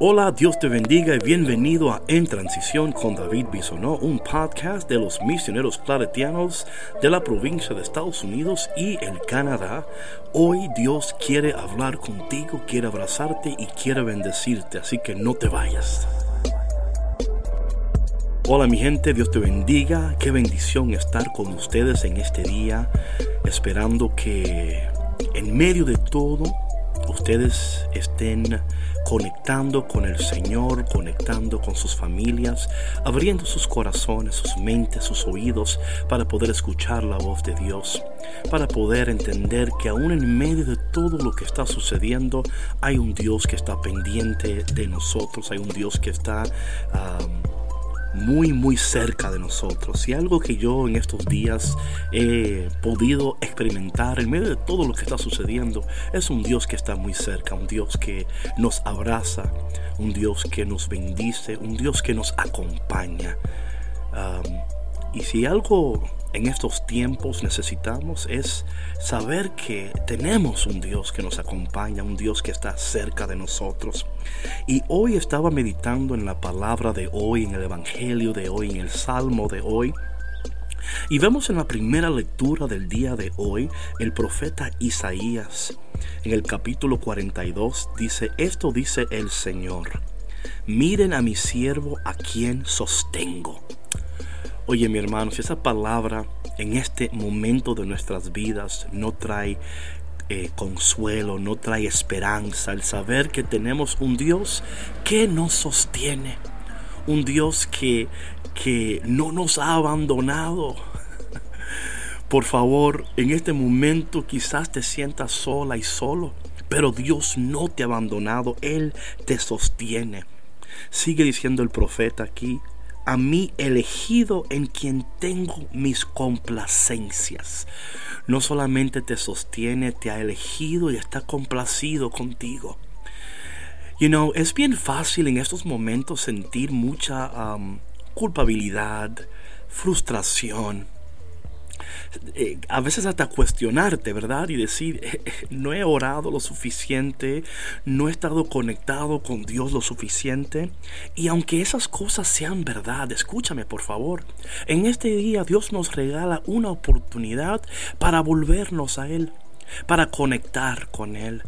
Hola, Dios te bendiga y bienvenido a En Transición con David Bisonó, un podcast de los misioneros claretianos de la provincia de Estados Unidos y el Canadá. Hoy Dios quiere hablar contigo, quiere abrazarte y quiere bendecirte, así que no te vayas. Hola mi gente, Dios te bendiga, qué bendición estar con ustedes en este día, esperando que en medio de todo ustedes estén conectando con el Señor, conectando con sus familias, abriendo sus corazones, sus mentes, sus oídos para poder escuchar la voz de Dios, para poder entender que aún en medio de todo lo que está sucediendo hay un Dios que está pendiente de nosotros, hay un Dios que está muy muy cerca de nosotros y algo que yo en estos días he podido experimentar en medio de todo lo que está sucediendo es un Dios que está muy cerca, un Dios que nos abraza, un Dios que nos bendice, un Dios que nos acompaña. y si algo en estos tiempos necesitamos es saber que tenemos un Dios que nos acompaña, un Dios que está cerca de nosotros. Y hoy estaba meditando en la palabra de hoy, en el Evangelio de hoy, en el Salmo de hoy. Y vemos en la primera lectura del día de hoy el profeta Isaías. En el capítulo 42 dice, esto dice el Señor, miren a mi siervo a quien sostengo Oye mi hermano, si esa palabra en este momento de nuestras vidas no trae eh, consuelo, no trae esperanza, el saber que tenemos un Dios que nos sostiene, un Dios que, que no nos ha abandonado. Por favor, en este momento quizás te sientas sola y solo, pero Dios no te ha abandonado, Él te sostiene. Sigue diciendo el profeta aquí, a mí elegido en quien tengo mis complacencias. No solamente te sostiene, te ha elegido y está complacido contigo. You know, es bien fácil en estos momentos sentir mucha um, culpabilidad, frustración, eh, a veces hasta cuestionarte, ¿verdad? Y decir, eh, eh, no he orado lo suficiente, no he estado conectado con Dios lo suficiente. Y aunque esas cosas sean verdad, escúchame por favor, en este día Dios nos regala una oportunidad para volvernos a Él para conectar con Él,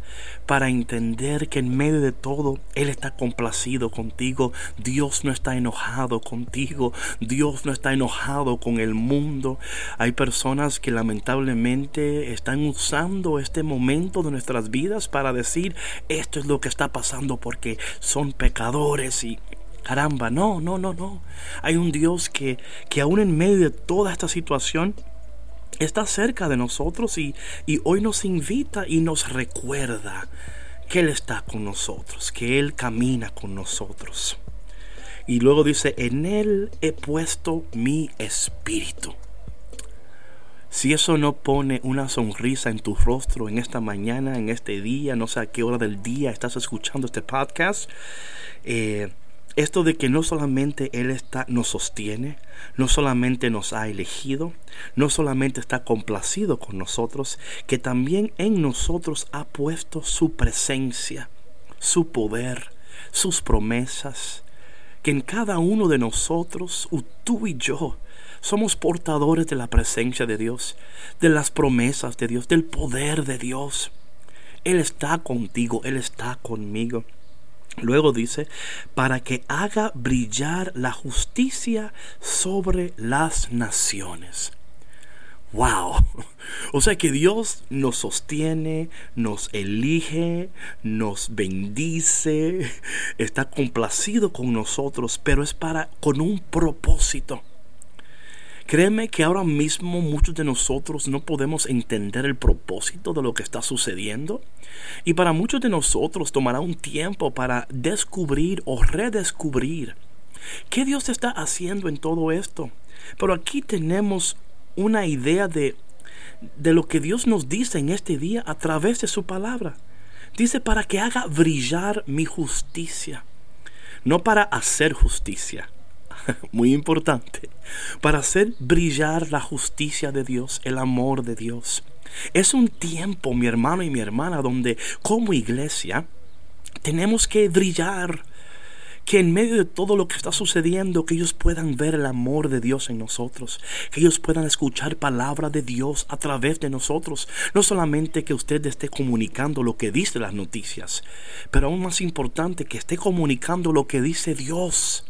para entender que en medio de todo Él está complacido contigo, Dios no está enojado contigo, Dios no está enojado con el mundo. Hay personas que lamentablemente están usando este momento de nuestras vidas para decir esto es lo que está pasando porque son pecadores y caramba, no, no, no, no. Hay un Dios que, que aún en medio de toda esta situación, está cerca de nosotros y, hoy nos invita y nos recuerda que Él está con nosotros, que Él camina con nosotros. Y luego dice, en Él he puesto mi espíritu. Si eso no pone una sonrisa en tu rostro en esta mañana, en este día, no sé a qué hora del día estás escuchando este podcast, eh, esto de que no solamente Él está, nos sostiene, no solamente nos ha elegido, no solamente está complacido con nosotros, que también en nosotros ha puesto su presencia, su poder, sus promesas, que en cada uno de nosotros, tú y yo, somos portadores de la presencia de Dios, de las promesas de Dios, del poder de Dios. Él está contigo, Él está conmigo. Luego dice, para que haga brillar la justicia sobre las naciones. Wow. O sea que Dios nos sostiene, nos elige, nos bendice, está complacido con nosotros, pero es para con un propósito. Créeme que ahora mismo muchos de nosotros no podemos entender el propósito de lo que está sucediendo. Y para muchos de nosotros tomará un tiempo para descubrir o redescubrir qué Dios está haciendo en todo esto. Pero aquí tenemos una idea de, de lo que Dios nos dice en este día a través de su palabra. Dice para que haga brillar mi justicia. No para hacer justicia, muy importante, para hacer brillar la justicia de Dios, el amor de Dios. Es un tiempo, mi hermano y mi hermana, donde como iglesia tenemos que brillar que en medio de todo lo que está sucediendo, que ellos puedan ver el amor de Dios en nosotros, que ellos puedan escuchar palabra de Dios a través de nosotros. No solamente que usted esté comunicando lo que dice las noticias, pero aún más importante, que esté comunicando lo que dice Dios.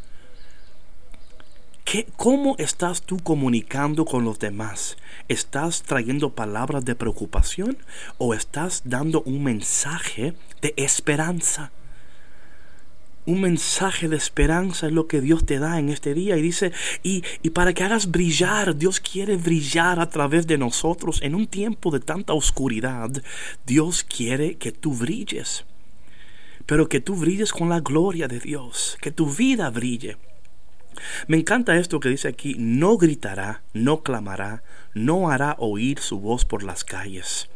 ¿Qué, ¿Cómo estás tú comunicando con los demás? ¿Estás trayendo palabras de preocupación o estás dando un mensaje de esperanza? un mensaje de esperanza es lo que Dios te da en este día. Y dice, y, y, para que hagas brillar, Dios quiere brillar a través de nosotros. En un tiempo de tanta oscuridad, Dios quiere que tú brilles. Pero que tú brilles con la gloria de Dios, que tu vida brille. Me encanta esto que dice aquí, no gritará, no clamará, no hará oír su voz por las calles.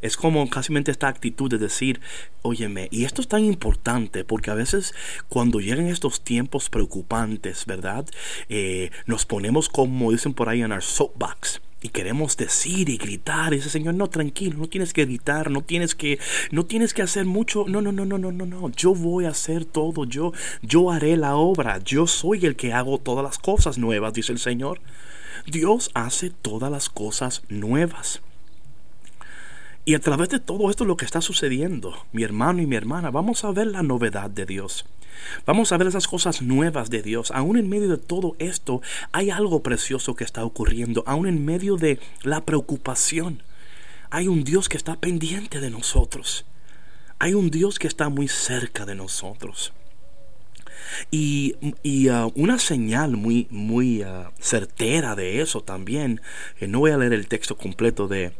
Es como casi esta actitud de decir, óyeme, y esto es tan importante porque a veces cuando llegan estos tiempos preocupantes, ¿verdad? Eh, nos ponemos como dicen por ahí en our soapbox y queremos decir y gritar y dice Señor no tranquilo no tienes que gritar no tienes que no tienes que hacer mucho no no no no no no no yo voy a hacer todo yo yo haré la obra yo soy el que hago todas las cosas nuevas dice el Señor Dios hace todas las cosas nuevas y a través de todo esto lo que está sucediendo, mi hermano y mi hermana, vamos a ver la novedad de Dios. Vamos a ver esas cosas nuevas de Dios. Aún en medio de todo esto hay algo precioso que está ocurriendo. Aún en medio de la preocupación. Hay un Dios que está pendiente de nosotros. Hay un Dios que está muy cerca de nosotros. Y, uh, una señal muy, muy uh, certera de eso también, que no voy a leer el texto completo de,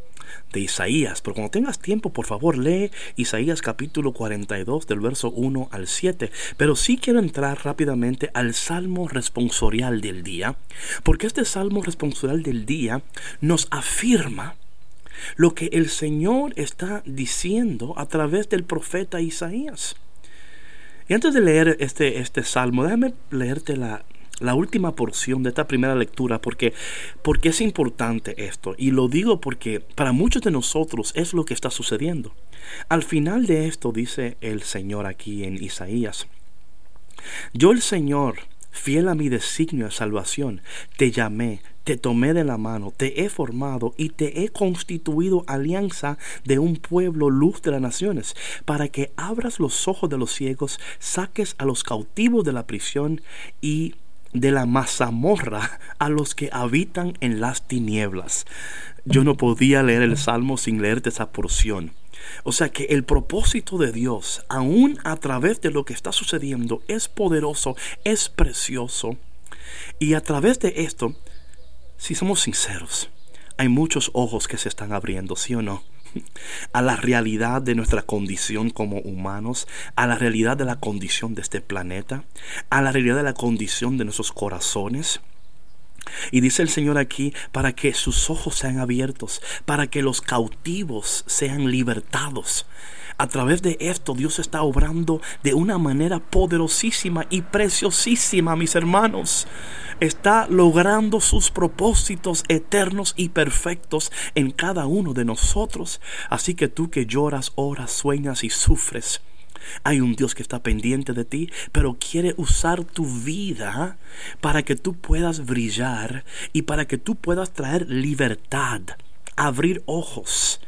de Isaías, pero cuando tengas tiempo, por favor, lee Isaías capítulo 42 del verso 1 al 7. Pero sí quiero entrar rápidamente al salmo responsorial del día, porque este salmo responsorial del día nos afirma lo que el Señor está diciendo a través del profeta Isaías. Y antes de leer este, este salmo, déjame leerte la, la última porción de esta primera lectura porque, porque es importante esto. Y lo digo porque para muchos de nosotros es lo que está sucediendo. Al final de esto dice el Señor aquí en Isaías. Yo el Señor, fiel a mi designio de salvación, te llamé, te tomé de la mano, te he formado y te he constituido alianza de un pueblo luz de las naciones, para que abras los ojos de los ciegos, saques a los cautivos de la prisión y de la mazamorra a los que habitan en las tinieblas. Yo no podía leer el Salmo sin leerte esa porción. O sea que el propósito de Dios, aún a través de lo que está sucediendo, es poderoso, es precioso. Y a través de esto, si somos sinceros, hay muchos ojos que se están abriendo, ¿sí o no? A la realidad de nuestra condición como humanos, a la realidad de la condición de este planeta, a la realidad de la condición de nuestros corazones. Y dice el Señor aquí, para que sus ojos sean abiertos, para que los cautivos sean libertados. A través de esto Dios está obrando de una manera poderosísima y preciosísima, mis hermanos está logrando sus propósitos eternos y perfectos en cada uno de nosotros. Así que tú que lloras, oras, sueñas y sufres, hay un Dios que está pendiente de ti, pero quiere usar tu vida para que tú puedas brillar y para que tú puedas traer libertad, abrir ojos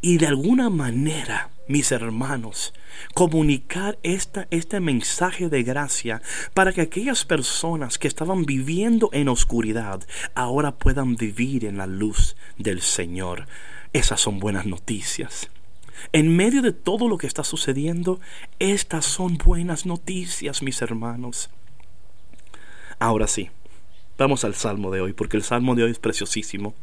y de alguna manera mis hermanos, comunicar esta, este mensaje de gracia para que aquellas personas que estaban viviendo en oscuridad ahora puedan vivir en la luz del Señor. Esas son buenas noticias. En medio de todo lo que está sucediendo, estas son buenas noticias, mis hermanos. Ahora sí, Vamos al salmo de hoy, porque el salmo de hoy es preciosísimo.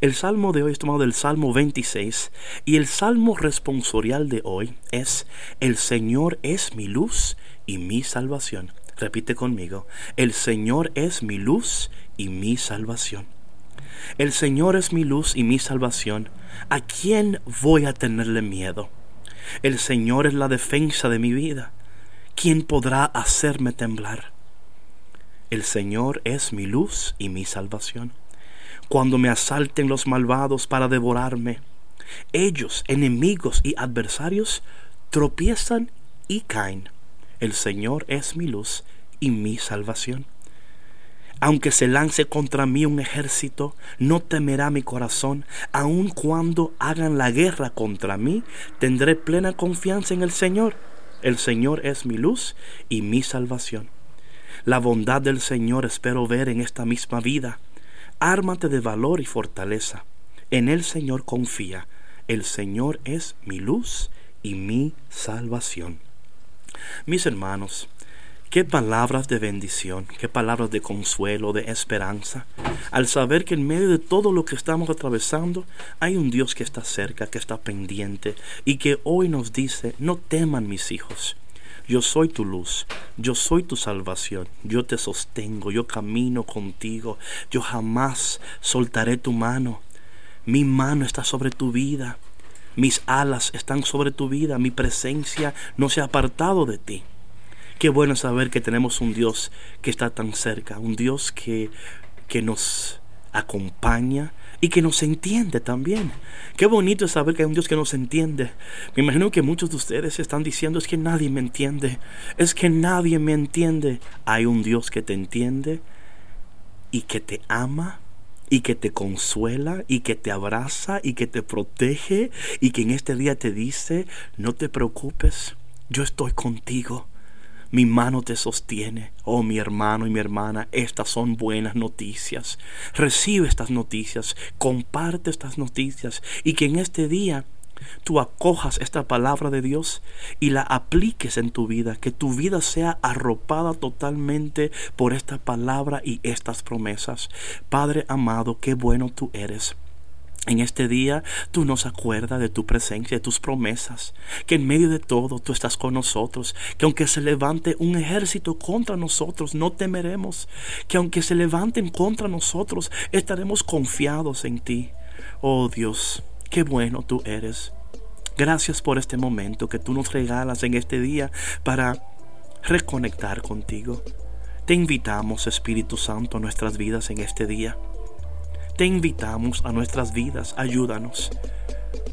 El salmo de hoy es tomado del Salmo 26 y el salmo responsorial de hoy es, El Señor es mi luz y mi salvación. Repite conmigo, el Señor es mi luz y mi salvación. El Señor es mi luz y mi salvación. ¿A quién voy a tenerle miedo? El Señor es la defensa de mi vida. ¿Quién podrá hacerme temblar? El Señor es mi luz y mi salvación. Cuando me asalten los malvados para devorarme, ellos, enemigos y adversarios, tropiezan y caen, El Señor es mi luz y mi salvación. Aunque se lance contra mí un ejército, no temerá mi corazón. Aun cuando hagan la guerra contra mí, tendré plena confianza en el Señor. El Señor es mi luz y mi salvación. La bondad del Señor espero ver en esta misma vida. Ármate de valor y fortaleza. En el Señor confía. El Señor es mi luz y mi salvación. Mis hermanos, Qué palabras de bendición, qué palabras de consuelo, de esperanza, al saber que en medio de todo lo que estamos atravesando hay un Dios que está cerca, que está pendiente y que hoy nos dice, no teman mis hijos, yo soy tu luz, yo soy tu salvación, yo te sostengo, yo camino contigo, yo jamás soltaré tu mano, mi mano está sobre tu vida, mis alas están sobre tu vida, mi presencia no se ha apartado de ti. Qué bueno saber que tenemos un Dios que está tan cerca, un Dios que, que nos acompaña y que nos entiende también. Qué bonito es saber que hay un Dios que nos entiende. Me imagino que muchos de ustedes están diciendo es que nadie me entiende, es que nadie me entiende. Hay un Dios que te entiende y que te ama y que te consuela y que te abraza y que te protege y que en este día te dice, no te preocupes, yo estoy contigo. Mi mano te sostiene, oh mi hermano y mi hermana, estas son buenas noticias. Recibe estas noticias, comparte estas noticias y que en este día tú acojas esta palabra de Dios y la apliques en tu vida, que tu vida sea arropada totalmente por esta palabra y estas promesas. Padre amado, qué bueno tú eres. En este día tú nos acuerdas de tu presencia, de tus promesas, que en medio de todo tú estás con nosotros, que aunque se levante un ejército contra nosotros, no temeremos, que aunque se levanten contra nosotros, estaremos confiados en ti. Oh Dios, qué bueno tú eres. Gracias por este momento que tú nos regalas en este día para reconectar contigo. Te invitamos, Espíritu Santo, a nuestras vidas en este día te invitamos a nuestras vidas. Ayúdanos.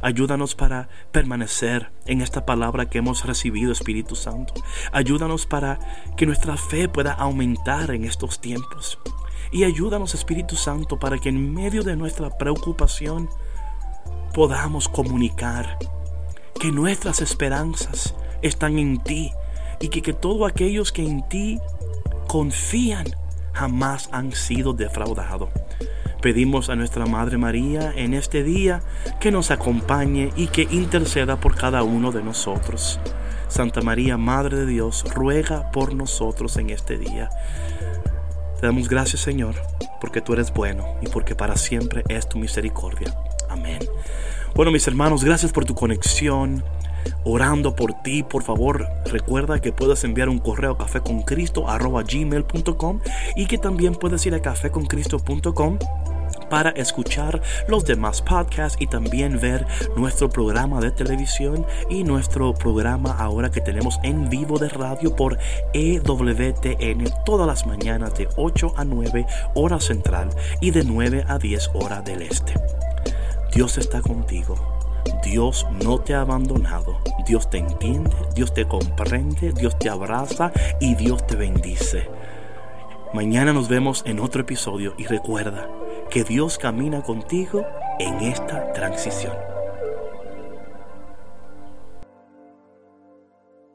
Ayúdanos para permanecer en esta palabra que hemos recibido, Espíritu Santo. Ayúdanos para que nuestra fe pueda aumentar en estos tiempos. Y ayúdanos, Espíritu Santo, para que en medio de nuestra preocupación podamos comunicar que nuestras esperanzas están en ti y que, que todos aquellos que en ti confían jamás han sido defraudados. Pedimos a nuestra Madre María en este día que nos acompañe y que interceda por cada uno de nosotros. Santa María, Madre de Dios, ruega por nosotros en este día. Te damos gracias, Señor, porque tú eres bueno y porque para siempre es tu misericordia. Amén. Bueno, mis hermanos, gracias por tu conexión orando por ti. Por favor, recuerda que puedes enviar un correo a cafeconcristo.gmail.com y que también puedes ir a cafeconcristo.com para escuchar los demás podcasts y también ver nuestro programa de televisión y nuestro programa ahora que tenemos en vivo de radio por EWTN todas las mañanas de 8 a 9 hora central y de 9 a 10 hora del este. Dios está contigo. Dios no te ha abandonado. Dios te entiende, Dios te comprende, Dios te abraza y Dios te bendice. Mañana nos vemos en otro episodio y recuerda, que Dios camina contigo en esta transición.